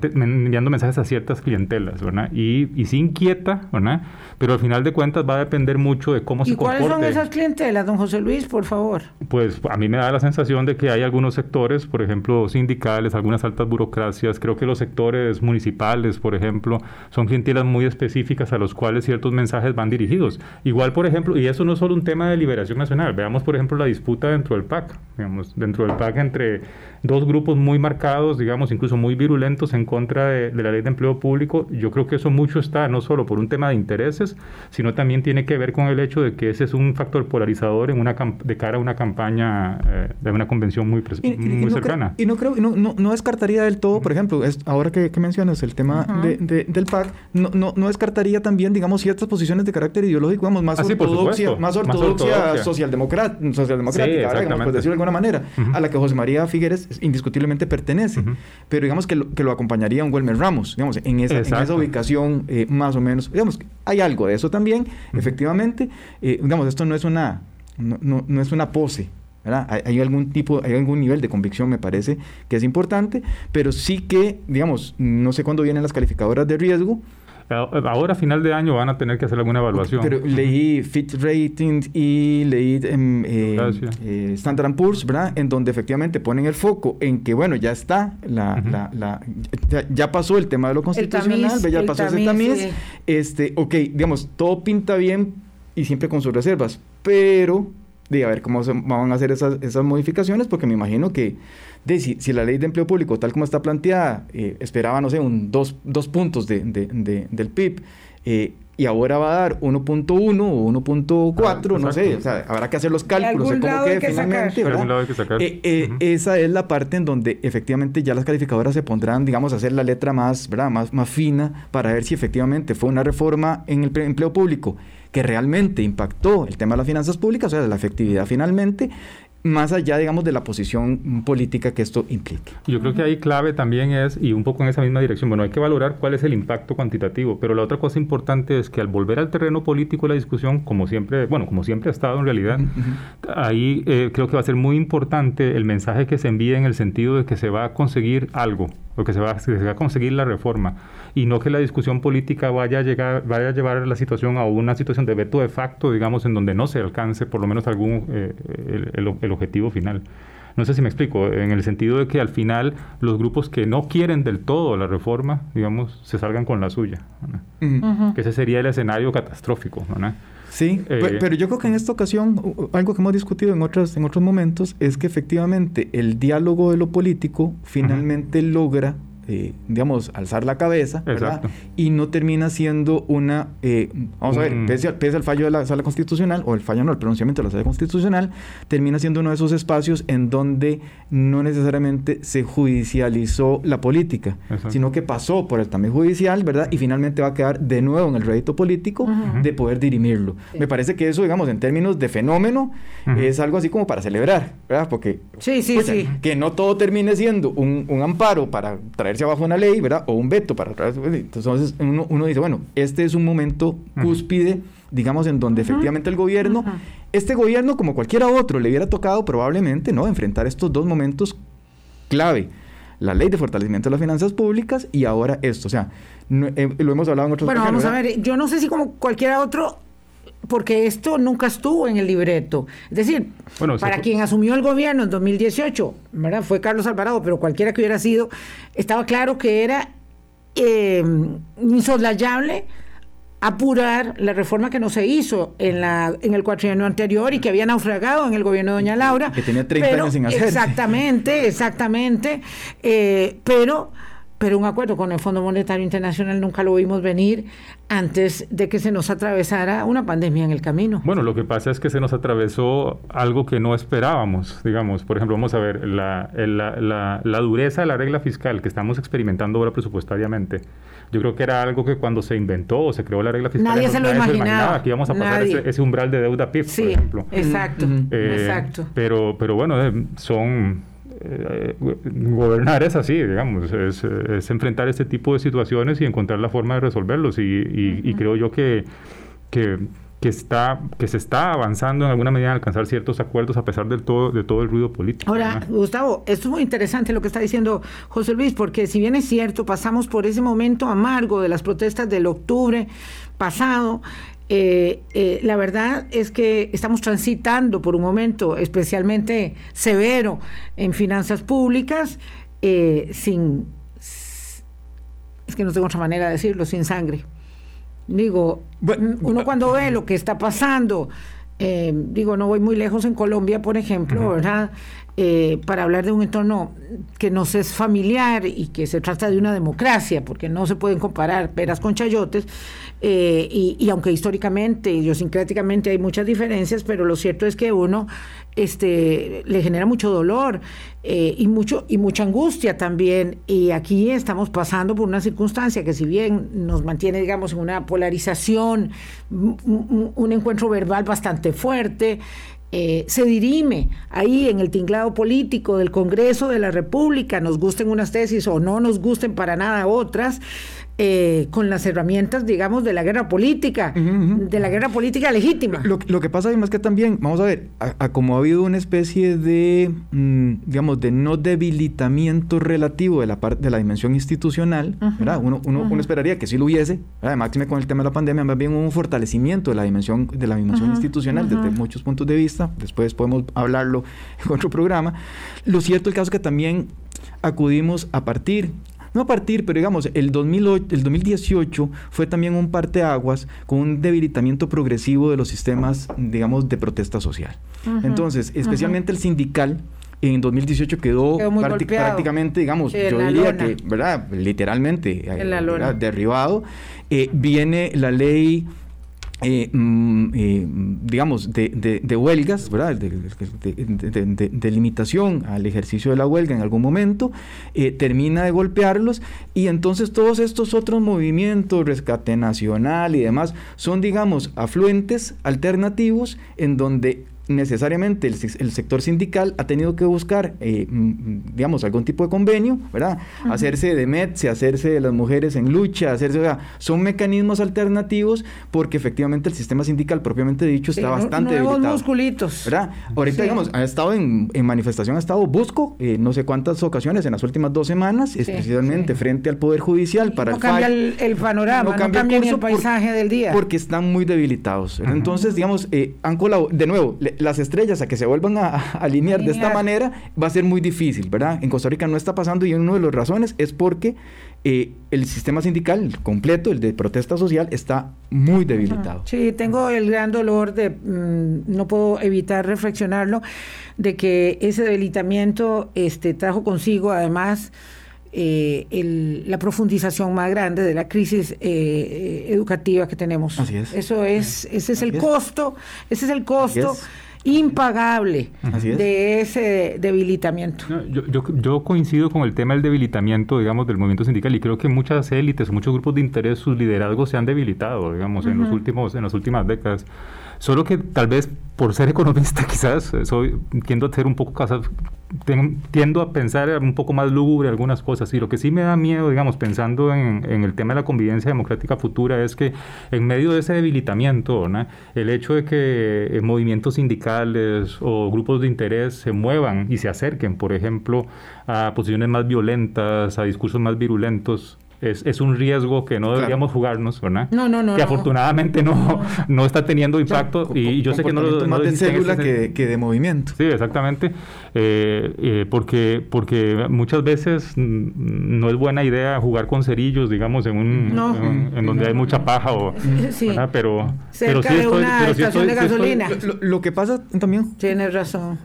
enviando mensajes a ciertas clientelas, ¿verdad? Y, y sí inquieta, ¿verdad? Pero al final de cuentas va a depender mucho de cómo se comporte. ¿Y cuáles son esas clientelas, don José Luis, por favor? Pues a mí me da la sensación de que hay algunos sectores, por ejemplo, sindicales, algunas altas burocracias, creo que los sectores municipales, por ejemplo, son clientelas muy específicas a los cuales ciertos mensajes van dirigidos. Igual, por ejemplo, y eso no es solo un tema de liberación nacional, veamos, por ejemplo, la disputa dentro del PAC, digamos, dentro del PAC entre dos grupos muy marcados, digamos, incluso muy virulentos en contra de, la ley de empleo público. Yo creo que eso mucho está no solo por un tema de intereses, sino también tiene que ver con el hecho de que ese es un factor polarizador en una de cara a una campaña eh, de una convención muy, muy cercana. y no creo, no, no, descartaría del todo, por ejemplo, es, ahora que, mencionas el tema de, del PAC, no, no, descartaría también, digamos, ciertas posiciones de carácter ideológico, digamos, más, ah, ortodoxia, más, ortodoxia, socialdemocrática, por decirlo de alguna manera, a la que José María Figueres indiscutiblemente pertenece, pero digamos que lo, que lo acompañaría un Wilmer Ramos, digamos, en esa, en esa ubicación eh, más o menos, digamos, hay algo de eso también, efectivamente, eh, digamos, esto no es una, no, no, es una pose, ¿verdad? Hay, hay, algún tipo, hay algún nivel de convicción, me parece, que es importante, pero sí que, digamos, no sé cuándo vienen las calificadoras de riesgo, Ahora, a final de año, van a tener que hacer alguna evaluación. Pero leí Fit Ratings y leí eh, eh, Standard Poor's, ¿verdad? En donde efectivamente ponen el foco en que, bueno, ya está, la, la, ya, pasó el tema de lo constitucional, ya pasó ese tamiz. Este, ok, digamos, todo pinta bien y siempre con sus reservas, pero de a ver cómo se van a hacer esas, modificaciones, porque me imagino que de si, la ley de empleo público, tal como está planteada, eh, esperaba, no sé, un dos, dos puntos de, del PIB, eh, y ahora va a dar 1.1 o 1.4, no sé, o sea, habrá que hacer los cálculos de cómo quede finalmente, ¿verdad? Eh, eh, esa es la parte en donde efectivamente ya las calificadoras se pondrán, digamos, a hacer la letra más, ¿verdad? Más, más fina para ver si efectivamente fue una reforma en el empleo público que realmente impactó el tema de las finanzas públicas, o sea, de la efectividad finalmente, más allá, digamos, de la posición política que esto implique. Yo creo que ahí clave también es, y un poco en esa misma dirección, bueno, hay que valorar cuál es el impacto cuantitativo, pero la otra cosa importante es que al volver al terreno político la discusión, como siempre, bueno, como siempre ha estado en realidad, ahí eh, creo que va a ser muy importante el mensaje que se envíe en el sentido de que se va a conseguir algo, o que se va, se va a conseguir la reforma, y no que la discusión política vaya a, llegar, vaya a llevar la situación a una situación de veto de facto, digamos, en donde no se alcance por lo menos algún eh, el, el objetivo final. No sé si me explico, en el sentido de que al final los grupos que no quieren del todo la reforma, digamos, se salgan con la suya. Que ese sería el escenario catastrófico. Sí, Eh, pero yo creo que en esta ocasión, algo que hemos discutido en, otras, en otros momentos, es que efectivamente el diálogo de lo político finalmente logra, eh, digamos, alzar la cabeza, ¿verdad? Exacto. Y no termina siendo una, eh, vamos a ver, Un- pese, al- pese al fallo de la sala constitucional, o el fallo no, el pronunciamiento de la sala constitucional, termina siendo uno de esos espacios en donde no necesariamente se judicializó la política, Exacto. sino que pasó por el también judicial, ¿verdad? Y finalmente va a quedar de nuevo en el rédito político de poder dirimirlo. Me parece que eso, digamos, en términos de fenómeno, es algo así como para celebrar, ¿verdad? Porque Sí, sí, pucha, sí. que no todo termine siendo un, un amparo para traerse abajo una ley, ¿verdad? O un veto para traerse... Entonces uno, uno dice, bueno, este es un momento cúspide, digamos, en donde efectivamente el gobierno, este gobierno, como cualquiera otro, le hubiera tocado probablemente, ¿no? Enfrentar estos dos momentos clave. La ley de fortalecimiento de las finanzas públicas y ahora esto. O sea, no- eh, lo hemos hablado en otros Bueno, vamos a ver, yo no sé si como cualquiera otro, porque esto nunca estuvo en el libreto. Es decir, Bueno, para fue- quien asumió el gobierno en 2018, ¿verdad? Fue Carlos Alvarado, pero cualquiera que hubiera sido, estaba claro que era eh, insoslayable apurar la reforma que no se hizo en la en el cuatrienio anterior y que había naufragado en el gobierno de doña Laura. Que tenía 30 años sin hacerse. Exactamente, exactamente. Eh, pero, pero un acuerdo con el Fondo Monetario Internacional nunca lo vimos venir antes de que se nos atravesara una pandemia en el camino. Bueno, lo que pasa es que se nos atravesó algo que no esperábamos, digamos. Por ejemplo, vamos a ver, la, la, la- la dureza de la regla fiscal que estamos experimentando ahora presupuestariamente, yo creo que era algo que cuando se inventó o se creó la regla fiscal, Nadie se lo imaginaba. que íbamos a pasar Nadie. ese, ese umbral de deuda PIB, por sí, ejemplo. exacto. Eh, exacto. Pero, pero bueno, eh, son... eh, gobernar es así, digamos, es, es enfrentar este tipo de situaciones y encontrar la forma de resolverlos. Y, y- y creo yo que, que, que está, que se está avanzando en alguna medida en alcanzar ciertos acuerdos a pesar del todo, de todo el ruido político. Ahora, ¿verdad? Gustavo, esto es muy interesante lo que está diciendo José Luis, porque si bien es cierto, pasamos por ese momento amargo de las protestas del octubre pasado, eh, eh, la verdad es que estamos transitando por un momento especialmente severo en finanzas públicas, eh, sin, es que no tengo otra manera de decirlo, sin sangre. Digo, Bueno, uno cuando ve lo que está pasando, eh, digo, no voy muy lejos en Colombia, por ejemplo, ¿verdad? Eh, para hablar de un entorno que nos es familiar y que se trata de una democracia, porque no se pueden comparar peras con chayotes, eh, y, aunque históricamente, idiosincráticamente hay muchas diferencias, pero lo cierto es que uno este, le genera mucho dolor eh, y, mucho, y mucha angustia también. Y aquí estamos pasando por una circunstancia que si bien nos mantiene, digamos, en una polarización, un encuentro verbal bastante fuerte, eh, se dirime ahí en el tinglado político del Congreso de la República, nos gusten unas tesis o no nos gusten para nada otras, eh, con las herramientas, digamos, de la guerra política, de la guerra política legítima. Lo, lo que pasa además que también, vamos a ver, a, a como ha habido una especie de, mm, digamos, de no debilitamiento relativo de la parte de la dimensión institucional, ¿verdad? Uno, uno, uno esperaría que sí lo hubiese, ¿verdad? máxime con el tema de la pandemia, más bien un fortalecimiento de la dimensión, de la dimensión institucional desde muchos puntos de vista. Después podemos hablarlo en otro programa. Lo cierto el caso es que también acudimos a partir no a partir, pero digamos, el, 2008, el 2018 fue también un parteaguas con un debilitamiento progresivo de los sistemas, digamos, de protesta social. Entonces, especialmente el sindical, en 2018 quedó, Quedó prácticamente, digamos, Sí, yo diría lona. que, ¿verdad? Literalmente, eh, derribado. Eh, viene la ley eh, mm, eh, digamos, de, huelgas, ¿verdad? De limitación al ejercicio de la huelga en algún momento, eh, termina de golpearlos y entonces todos estos otros movimientos, rescate nacional y demás, son, digamos, afluentes alternativos en donde necesariamente el, el sector sindical ha tenido que buscar, eh, digamos, algún tipo de convenio, ¿verdad? Hacerse de METSE, hacerse de las mujeres en lucha, hacerse, o sea, son mecanismos alternativos porque efectivamente el sistema sindical propiamente dicho está bastante nuevos debilitado. musculitos. ¿Verdad? Ahorita, Sí. digamos, ha estado en, en manifestación, ha estado Busco, eh, no sé cuántas ocasiones en las últimas dos semanas, especialmente frente al Poder Judicial para no el cambia el, el panorama, no cambia, el ni el curso paisaje del día. Porque están muy debilitados. Entonces, digamos, eh, han colabo- de nuevo, le- las estrellas a que se vuelvan a, alinear, de esta manera va a ser muy difícil, ¿verdad? En Costa Rica no está pasando y una de las razones es porque eh, el sistema sindical completo, el de protesta social, está muy debilitado. Sí, tengo el gran dolor de, mm, no puedo evitar reflexionarlo, de que ese debilitamiento este, trajo consigo además eh, la profundización más grande de la crisis eh, educativa que tenemos. Así es. Eso es, ese es el costo, ese es el costo impagable de ese debilitamiento. yo, coincido con el tema del debilitamiento, digamos, del movimiento sindical y creo que muchas élites, muchos grupos de interés, sus liderazgos se han debilitado, digamos, en los últimos, en las últimas décadas. Solo que tal vez por ser economista quizás soy tiendo a ser un poco tiendo a pensar un poco más lúgubre algunas cosas. Y lo que sí me da miedo digamos pensando en, el tema de la convivencia democrática futura es que en medio de ese debilitamiento el hecho de que eh, movimientos sindicales o grupos de interés se muevan y se acerquen por ejemplo a posiciones más violentas a discursos más virulentos es, es un riesgo que no deberíamos jugarnos, ¿verdad? No, no, no. Que afortunadamente no, no, está teniendo impacto y yo sé que no lo... Más de célula que, que, de movimiento. Sí, exactamente. Eh, eh, porque, porque muchas veces no es buena idea jugar con cerillos, digamos, en un... En, donde hay mucha paja o... Sí. Pero, Cerca pero sí de una estación de gasolina. lo, que pasa también... Tienes razón.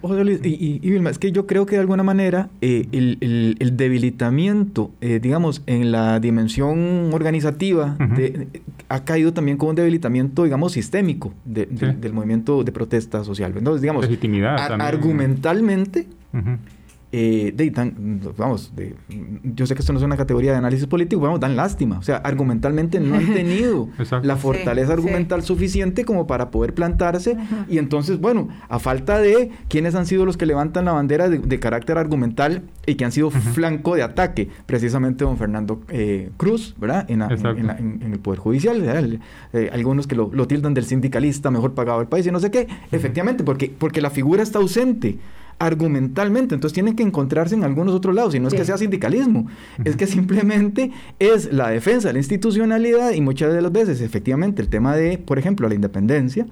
y, y, Vilma, es que yo creo que de alguna manera eh, el, el, el, debilitamiento, digamos, en la dimensión organizativa ha caído también con un debilitamiento, digamos, sistémico del movimiento de protesta social. Entonces, digamos, argumentalmente, eh, de, vamos, de, yo sé que esto no es una categoría de análisis político, vamos, dan lástima. O sea, argumentalmente no han tenido la fortaleza argumental suficiente como para poder plantarse. Y entonces, bueno, a falta de quienes han sido los que levantan la bandera de, carácter argumental y que han sido flanco de ataque, precisamente don Fernando eh, Cruz, ¿verdad? En, el Poder Judicial, eh, algunos que lo, lo, tildan del sindicalista mejor pagado del país y no sé qué. Efectivamente, porque, porque la figura está ausente argumentalmente. Entonces tienen que encontrarse en algunos otros lados. Y no es que sea sindicalismo, es que simplemente es la defensa de la institucionalidad y muchas de las veces, efectivamente, el tema de, por ejemplo, la independencia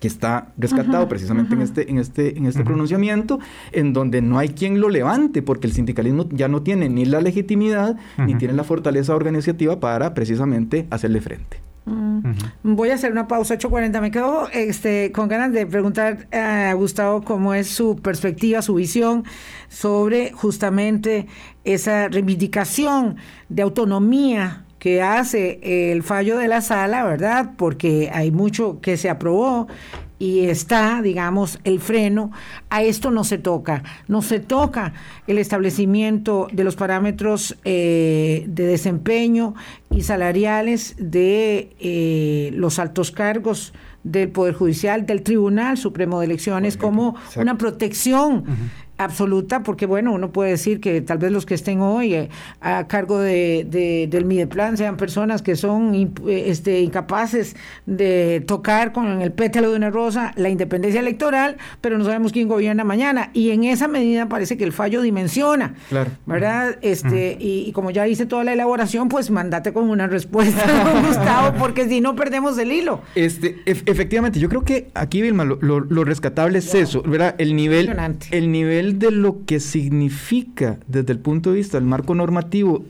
que está rescatado precisamente en este, en este, en este pronunciamiento, en donde no hay quien lo levante, porque el sindicalismo ya no tiene ni la legitimidad ni tiene la fortaleza organizativa para precisamente hacerle frente. Voy a hacer una pausa 8.40. Me quedo este, con ganas de preguntar a Gustavo cómo es su perspectiva, su visión sobre justamente esa reivindicación de autonomía que hace el fallo de la sala, ¿verdad? Porque hay mucho que se aprobó y está, digamos, el freno, a esto no se toca. No se toca el establecimiento de los parámetros eh, de desempeño y salariales de eh, los altos cargos del Poder Judicial, del Tribunal Supremo de Elecciones, como una protección absoluta, porque bueno, uno puede decir que tal vez los que estén hoy eh, a cargo de, de, del Mideplan sean personas que son eh, este, incapaces de tocar con el pétalo de una rosa la independencia electoral, pero no sabemos quién gobierna mañana. Y en esa medida parece que el fallo dimensiona, claro. ¿verdad? Este, y, como ya hice toda la elaboración, pues mandate con una respuesta, Gustavo, porque si no perdemos el hilo. Este, efectivamente, yo creo que aquí, Vilma, lo, lo, rescatable es eso, ¿verdad? El nivel, el nivel de lo que significa desde el punto de vista del marco normativo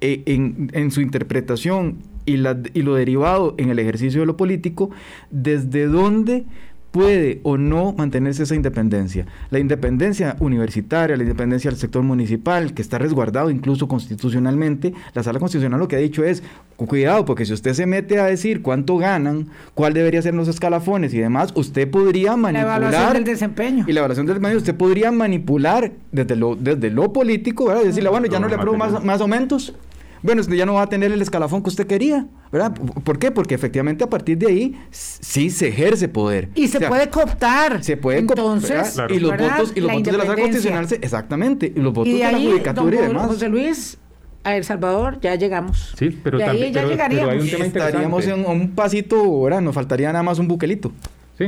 eh, en, su interpretación y, y lo derivado en el ejercicio de lo político, desde dónde puede o no mantenerse esa independencia. La independencia universitaria, la independencia del sector municipal, que está resguardado incluso constitucionalmente, la sala constitucional lo que ha dicho es, cuidado, porque si usted se mete a decir cuánto ganan, cuál debería ser los escalafones y demás, usted podría manipular... La evaluación del desempeño. Y la evaluación del desempeño, usted podría manipular desde lo, desde lo político, ¿verdad? Decirle, bueno, ya no le apruebo más, más aumentos bueno, usted ya no va a tener el escalafón que usted quería, ¿verdad? ¿Por qué? Porque efectivamente a partir de ahí sí se ejerce poder. Y se puede cooptar. Se puede Entonces, y los votos, y los votos de la sala constitucional, exactamente, y los votos de la judicatura y demás. José Luis, a El Salvador ya llegamos. Sí, pero, también, ya llegaríamos. Estaríamos en un pasito, ahora nos faltaría nada más un buquelito.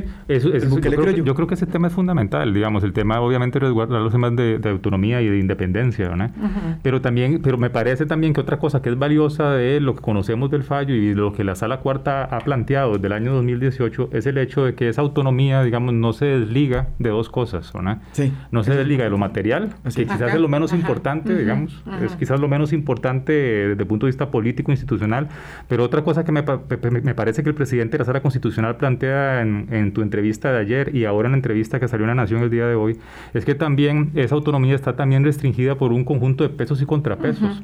Sí, eso, yo, creo, que ese tema es fundamental, digamos, el tema obviamente resguardar los temas de, autonomía y de independencia, ¿no? Pero también, pero me parece también que otra cosa que es valiosa de lo que conocemos del fallo y lo que la Sala Cuarta ha planteado desde el año 2018 es el hecho de que esa autonomía, digamos, no se desliga de dos cosas, ¿no? Sí. No se desliga de lo material, que quizás es lo menos importante, digamos, es quizás lo menos importante desde el punto de vista político institucional, pero otra cosa que me, me parece que el presidente de la Sala Constitucional plantea en, en tu entrevista de ayer y ahora en la entrevista que salió en La Nación el día de hoy, es que también esa autonomía está también restringida por un conjunto de pesos y contrapesos,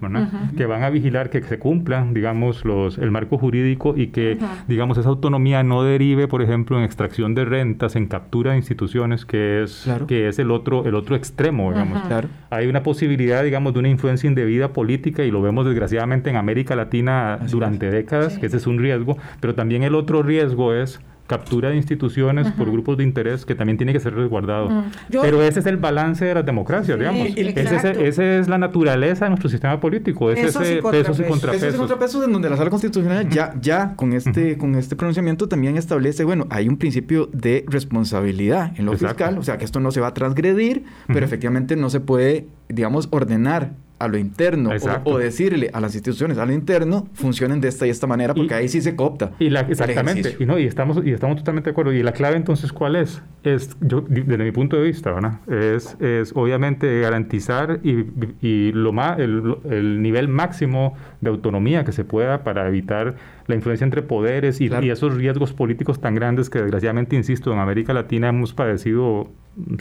que van a vigilar que se cumplan, digamos, los, el marco jurídico y que, digamos, esa autonomía no derive, por ejemplo, en extracción de rentas, en captura de instituciones, que es, que es el, otro, el otro extremo, digamos. Hay una posibilidad, digamos, de una influencia indebida política y lo vemos desgraciadamente en América Latina durante décadas, que ese es un riesgo, pero también el otro riesgo es captura de instituciones por grupos de interés que también tiene que ser resguardado. Mm. Pero ese es el balance de las democracias, digamos. Esa es la naturaleza de nuestro sistema político. Es ese pesos y contrapesos. Ese contrapesos en donde la sala constitucional ya, ya con este, con este pronunciamiento también establece, bueno, hay un principio de responsabilidad en lo fiscal, o sea que esto no se va a transgredir, pero efectivamente no se puede, digamos, ordenar a lo interno o, decirle a las instituciones a lo interno funcionen de esta y esta manera porque ahí sí se coopta. Y la, exactamente, y no y estamos y estamos totalmente de acuerdo y la clave entonces cuál es? Es yo desde mi punto de vista, ¿verdad? Es, es obviamente garantizar y, y lo más el, el, nivel máximo de autonomía que se pueda para evitar la influencia entre poderes y, y esos riesgos políticos tan grandes que desgraciadamente insisto en América Latina hemos padecido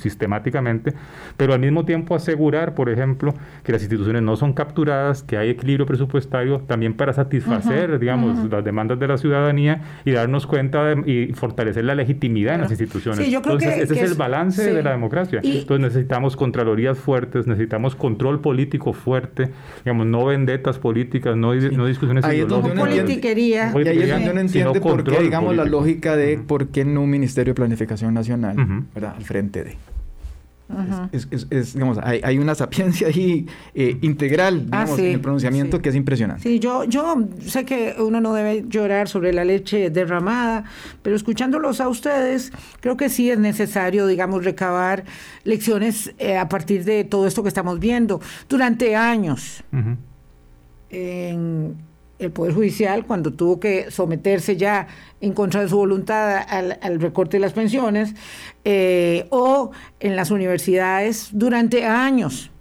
sistemáticamente, pero al mismo tiempo asegurar, por ejemplo, que las instituciones no son capturadas, que hay equilibrio presupuestario también para satisfacer, digamos, las demandas de la ciudadanía y darnos cuenta y fortalecer la legitimidad en las instituciones. Entonces, ese es el balance de la democracia. Entonces, necesitamos contralorías fuertes, necesitamos control político fuerte, digamos, no vendetas políticas, no, no discusiones ahí politiquería. Y ahí es donde uno entiende por qué, digamos, la lógica de por qué no un Ministerio de Planificación Nacional, ¿verdad? Al frente es, digamos, hay, una sapiencia ahí eh, integral ah, digamos, en el pronunciamiento que es impresionante. Sí, yo, yo sé que uno no debe llorar sobre la leche derramada, pero escuchándolos a ustedes, creo que sí es necesario, digamos, recabar lecciones eh, a partir de todo esto que estamos viendo. Durante años, en el Poder Judicial, cuando tuvo que someterse ya en contra de su voluntad al, recorte de las pensiones, eh, o en las universidades durante años.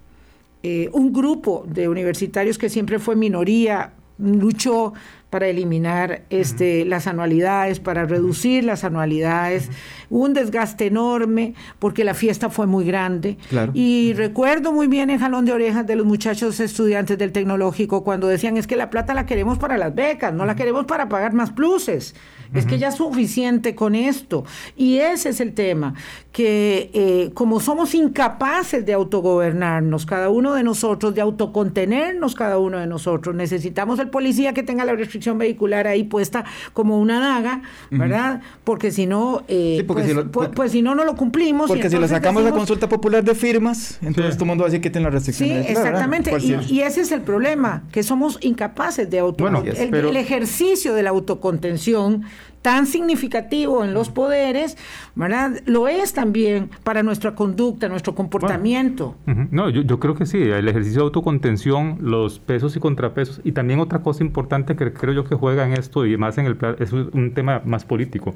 Eh, un grupo de universitarios que siempre fue minoría luchó para eliminar este, las anualidades, para reducir las anualidades. Un desgaste enorme porque la fiesta fue muy grande. Y recuerdo muy bien el jalón de orejas de los muchachos estudiantes del tecnológico cuando decían es que la plata la queremos para las becas, no la queremos para pagar más pluses. Es que ya es suficiente con esto. Y ese es el tema, que eh, como somos incapaces de autogobernarnos, cada uno de nosotros, de autocontenernos cada uno de nosotros, necesitamos el policía que tenga la restricción vehicular ahí puesta como una daga, ¿verdad? Porque si no, eh, pues, pues, pues, si no, no lo cumplimos. Porque si lo sacamos a consulta popular de firmas, entonces todo el mundo va a decir que tiene la restricción. Sí, exactamente. Y, ese es el problema, que somos incapaces de auto... el ejercicio de la autocontención tan significativo en los poderes, ¿verdad? Lo es también para nuestra conducta, nuestro comportamiento. No, yo, creo que sí, el ejercicio de autocontención, los pesos y contrapesos, y también otra cosa importante que creo yo que juega en esto, y más en el es un tema más político.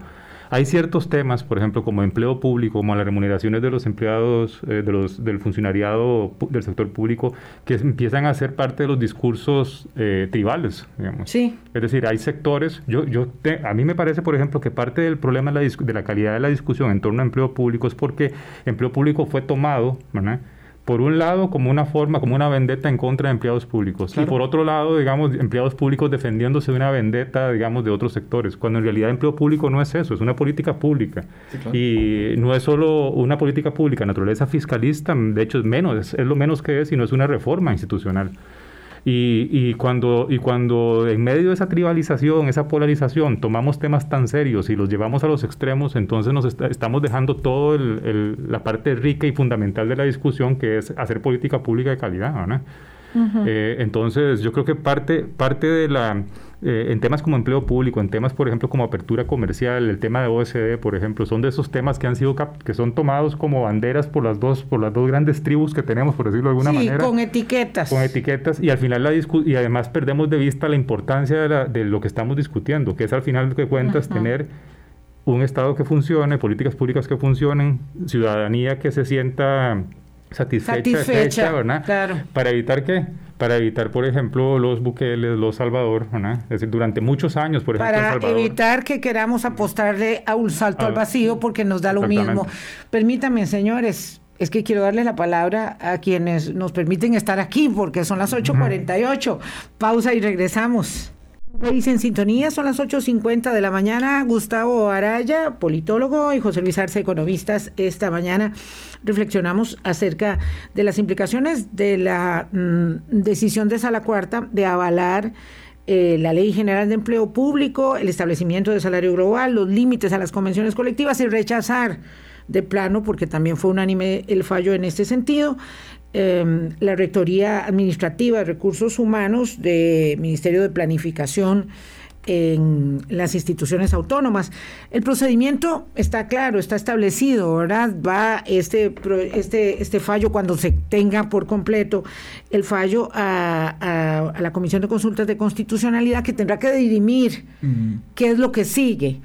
Hay ciertos temas, por ejemplo, como empleo público, como las remuneraciones de los empleados eh, de los, del funcionariado del sector público, que empiezan a ser parte de los discursos eh, tribales, digamos. Sí. Es decir, hay sectores, yo, yo a mí me parece, por ejemplo, que parte del problema de la, de la calidad de la discusión en torno a empleo público es porque empleo público fue tomado, ¿verdad? Por un lado como una forma, como una vendetta en contra de empleados públicos. Y por otro lado, digamos, empleados públicos defendiéndose de una vendetta, digamos, de otros sectores, cuando en realidad empleo público no es eso, es una política pública. Y no es solo una política pública, naturaleza fiscalista, de hecho es menos, es, lo menos que es, sino es una reforma institucional. Y, y, cuando, y cuando en medio de esa tribalización, esa polarización, tomamos temas tan serios y los llevamos a los extremos, entonces nos estamos dejando toda la parte rica y fundamental de la discusión, que es hacer política pública de calidad. Eh, entonces, yo creo que parte, parte de la eh, en temas como empleo público, en temas, por ejemplo, como apertura comercial, el tema de OSD, por ejemplo, son de esos temas que han sido que son tomados como banderas por las dos por las dos grandes tribus que tenemos, por decirlo de alguna sí, manera. con etiquetas. Con etiquetas y al final la y además perdemos de vista la importancia de, de, lo que estamos discutiendo, que es al final de cuentas tener un Estado que funcione, políticas públicas que funcionen, ciudadanía que se sienta satisfecha, satisfecha ¿verdad? Claro. Para evitar qué? Para evitar, por ejemplo, los buqueles, los Salvador, ¿no? es decir, durante muchos años, por ejemplo, para evitar que queramos apostarle a un salto al vacío porque nos da lo mismo. Permítanme, señores, es que quiero darle la palabra a quienes nos permiten estar aquí porque son las 8:48. Pausa y regresamos. País en sintonía, son las 8.50 de la mañana. Gustavo Araya, politólogo, y José Luis Arce, economistas. Esta mañana reflexionamos acerca de las implicaciones de la mm, decisión de Sala Cuarta de avalar eh, la Ley General de Empleo Público, el establecimiento de salario global, los límites a las convenciones colectivas y rechazar de plano, porque también fue unánime el fallo en este sentido, Em, la Rectoría Administrativa de Recursos Humanos del Ministerio de Planificación en las instituciones autónomas. El procedimiento está claro, está establecido, ¿verdad? Va este, este, este fallo cuando se tenga por completo el fallo a, a, la Comisión de Consultas de Constitucionalidad que tendrá que dirimir qué es lo que sigue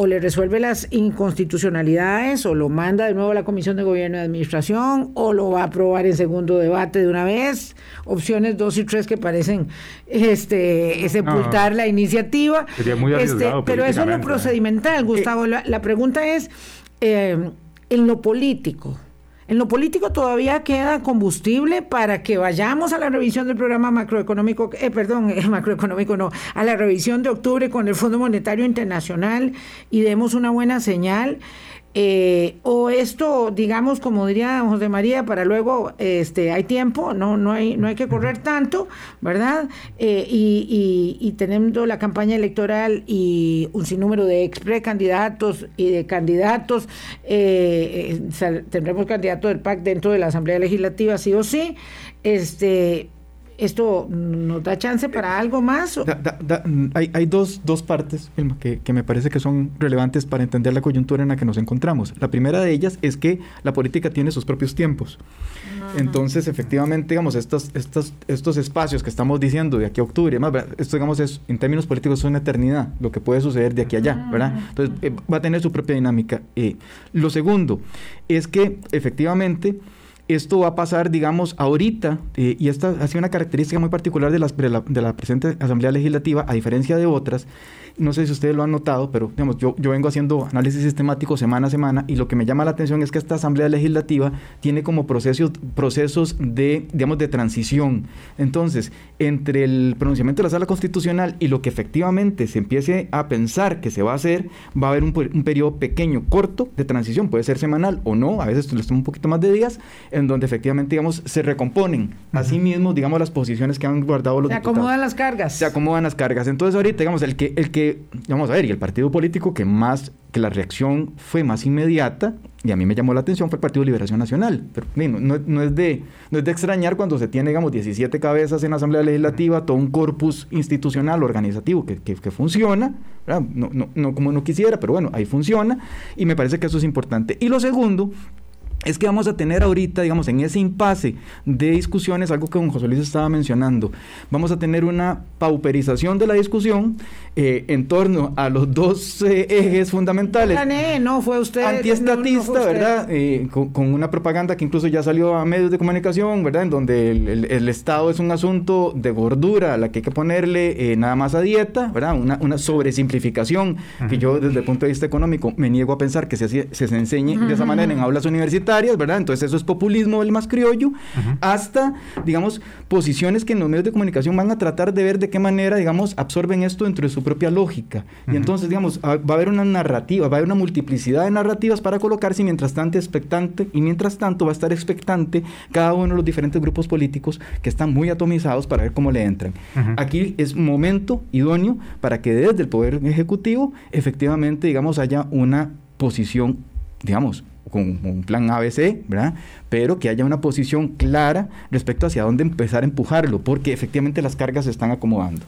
o le resuelve las inconstitucionalidades o lo manda de nuevo a la Comisión de Gobierno y Administración o lo va a aprobar en segundo debate de una vez. Opciones dos y tres que parecen este sepultar la iniciativa. Sería muy este, pero eso es lo procedimental, Gustavo. La, la pregunta es, eh, en lo político, en lo político todavía queda combustible para que vayamos a la revisión del programa macroeconómico, eh, perdón, macroeconómico no, a la revisión de octubre con el Fondo Monetario Internacional y demos una buena señal. Eh, o esto, digamos, como diría José María, para luego este, hay tiempo, no, no, hay, no hay que correr tanto, ¿verdad? Eh, y, y, teniendo la campaña electoral y un sinnúmero de ex precandidatos y de candidatos, eh, tendremos candidato del PAC dentro de la Asamblea Legislativa, sí o sí. Este, ¿Esto nos da chance para algo más? hay, hay dos, dos partes que, que, me parece que son relevantes para entender la coyuntura en la que nos encontramos. La primera de ellas es que la política tiene sus propios tiempos. Entonces, efectivamente, digamos, estos, estos, estos espacios que estamos diciendo de aquí a octubre, más, esto, digamos, es, en términos políticos es una eternidad, lo que puede suceder de aquí a allá, ¿verdad? Entonces, eh, va a tener su propia dinámica. Eh, lo segundo es que, efectivamente, esto va a pasar, digamos, ahorita, eh, y esta ha sido una característica muy particular de, de, la, de la presente Asamblea Legislativa, a diferencia de otras, no sé si ustedes lo han notado, pero digamos, yo, yo vengo haciendo análisis sistemático semana a semana y lo que me llama la atención es que esta Asamblea Legislativa tiene como procesos, procesos de, digamos, de transición. Entonces, entre el pronunciamiento de la Sala Constitucional y lo que efectivamente se empiece a pensar que se va a hacer, va a haber un, un periodo pequeño, corto de transición, puede ser semanal o no, a veces les toma un poquito más de días, en donde efectivamente, digamos, se recomponen a sí mismos, digamos, las posiciones que han guardado los Se acomodan las cargas. Se acomodan las cargas. Entonces, ahorita, digamos, el que, el que vamos a ver, y el partido político que más, que la reacción fue más inmediata, y a mí me llamó la atención, fue el Partido de Liberación Nacional. Pero no, no, es de, no es de extrañar cuando se tiene, digamos, 17 cabezas en la Asamblea Legislativa, todo un corpus institucional, organizativo, que, que, funciona, no, no, no como uno quisiera, pero bueno, ahí funciona, y me parece que eso es importante. Y lo segundo es que vamos a tener ahorita, digamos, en ese impasse de discusiones, algo que don José Luis estaba mencionando, vamos a tener una pauperización de la discusión eh, en torno a los dos eh, ejes fundamentales. no fue usted. Antiestatista, ¿verdad? Eh, con, una propaganda que incluso ya salió a medios de comunicación, ¿verdad? En donde el, Estado es un asunto de gordura a la que hay que ponerle nada más a dieta, ¿verdad? Una, una sobresimplificación que yo desde el punto de vista económico me niego a pensar que se, se, enseñe de esa manera en aulas universitarias, ¿verdad? Entonces eso es populismo el más criollo, hasta, digamos, posiciones que en los medios de comunicación van a tratar de ver de qué manera, digamos, absorben esto dentro de su propia lógica. Y entonces, digamos, ah, va a haber una narrativa, va a haber una multiplicidad de narrativas para colocarse y mientras tanto expectante, y mientras tanto va a estar expectante cada uno de los diferentes grupos políticos que están muy atomizados para ver cómo le entran. Aquí es momento idóneo para que desde el Poder Ejecutivo efectivamente, digamos, haya una posición digamos, con un plan ABC, ¿verdad? Pero que haya una posición clara respecto hacia dónde empezar a empujarlo, porque efectivamente las cargas se están acomodando.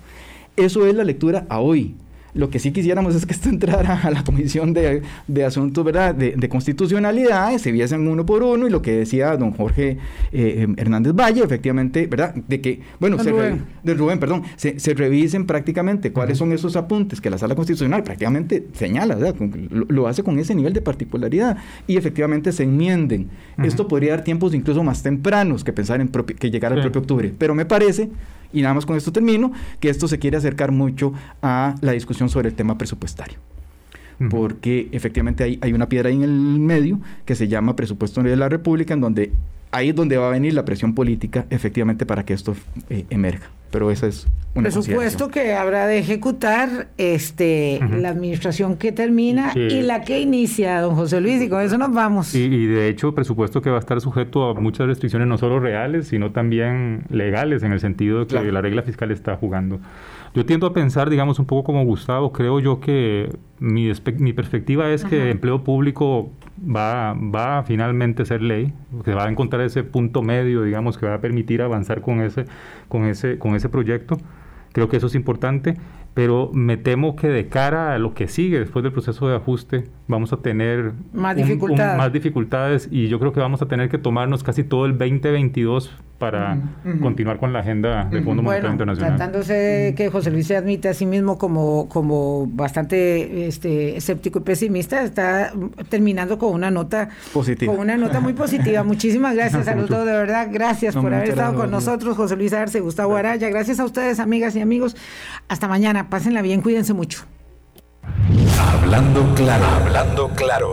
Eso es la lectura a hoy. Lo que sí quisiéramos es que esto entrara a la Comisión de, Asuntos ¿verdad? De, Constitucionalidad, se viesen uno por uno, y lo que decía don Jorge eh, Hernández Valle, efectivamente, ¿verdad? De que, bueno, se Rubén. de Rubén, perdón, se, revisen prácticamente cuáles son esos apuntes que la Sala Constitucional prácticamente señala, ¿verdad? Lo, hace con ese nivel de particularidad, y efectivamente se enmienden. Esto podría dar tiempos incluso más tempranos que pensar en que llegar al propio octubre, pero me parece y nada más con esto termino, que esto se quiere acercar mucho a la discusión sobre el tema presupuestario. Porque efectivamente hay, hay una piedra ahí en el medio que se llama presupuesto de la República, en donde ahí es donde va a venir la presión política efectivamente para que esto eh, emerja. Pero esa es una presupuesto que habrá de ejecutar este la administración que termina y la que inicia don José Luis y con eso nos vamos. Y, y, de hecho presupuesto que va a estar sujeto a muchas restricciones no solo reales sino también legales en el sentido de que la regla fiscal está jugando. Yo tiendo a pensar, digamos, un poco como Gustavo, creo yo que mi, mi perspectiva es que el empleo público va, va a finalmente ser ley, que va a encontrar ese punto medio, digamos, que va a permitir avanzar con ese, con ese, con ese proyecto. Creo que eso es importante, pero me temo que de cara a lo que sigue después del proceso de ajuste, vamos a tener más, dificultades. más dificultades y yo creo que vamos a tener que tomarnos casi todo el 2022 para continuar con la agenda del Fondo Monetario Internacional. Tratándose que José Luis se admite a sí mismo como, como bastante este, escéptico y pesimista, está terminando con una nota positiva. Con una nota muy positiva. Muchísimas gracias a los dos, de verdad. Gracias por haber estado con nosotros, José Luis Arce, Gustavo Araya. Gracias a ustedes, amigas y amigos. Hasta mañana. Pásenla bien, cuídense mucho. Hablando claro, hablando claro.